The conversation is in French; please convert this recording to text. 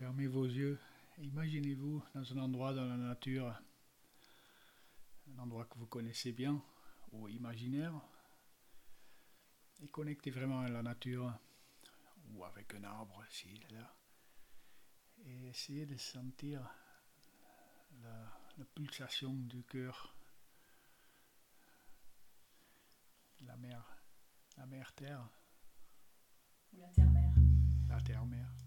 fermez vos yeux. Imaginez-vous dans un endroit dans la nature, un endroit que vous connaissez bien ou imaginaire, et connectez vraiment à la nature ou avec un arbre ici, là, et essayez de sentir la, pulsation du cœur, la mer, la mer terre. Ou la terre, mer, la terre, mer.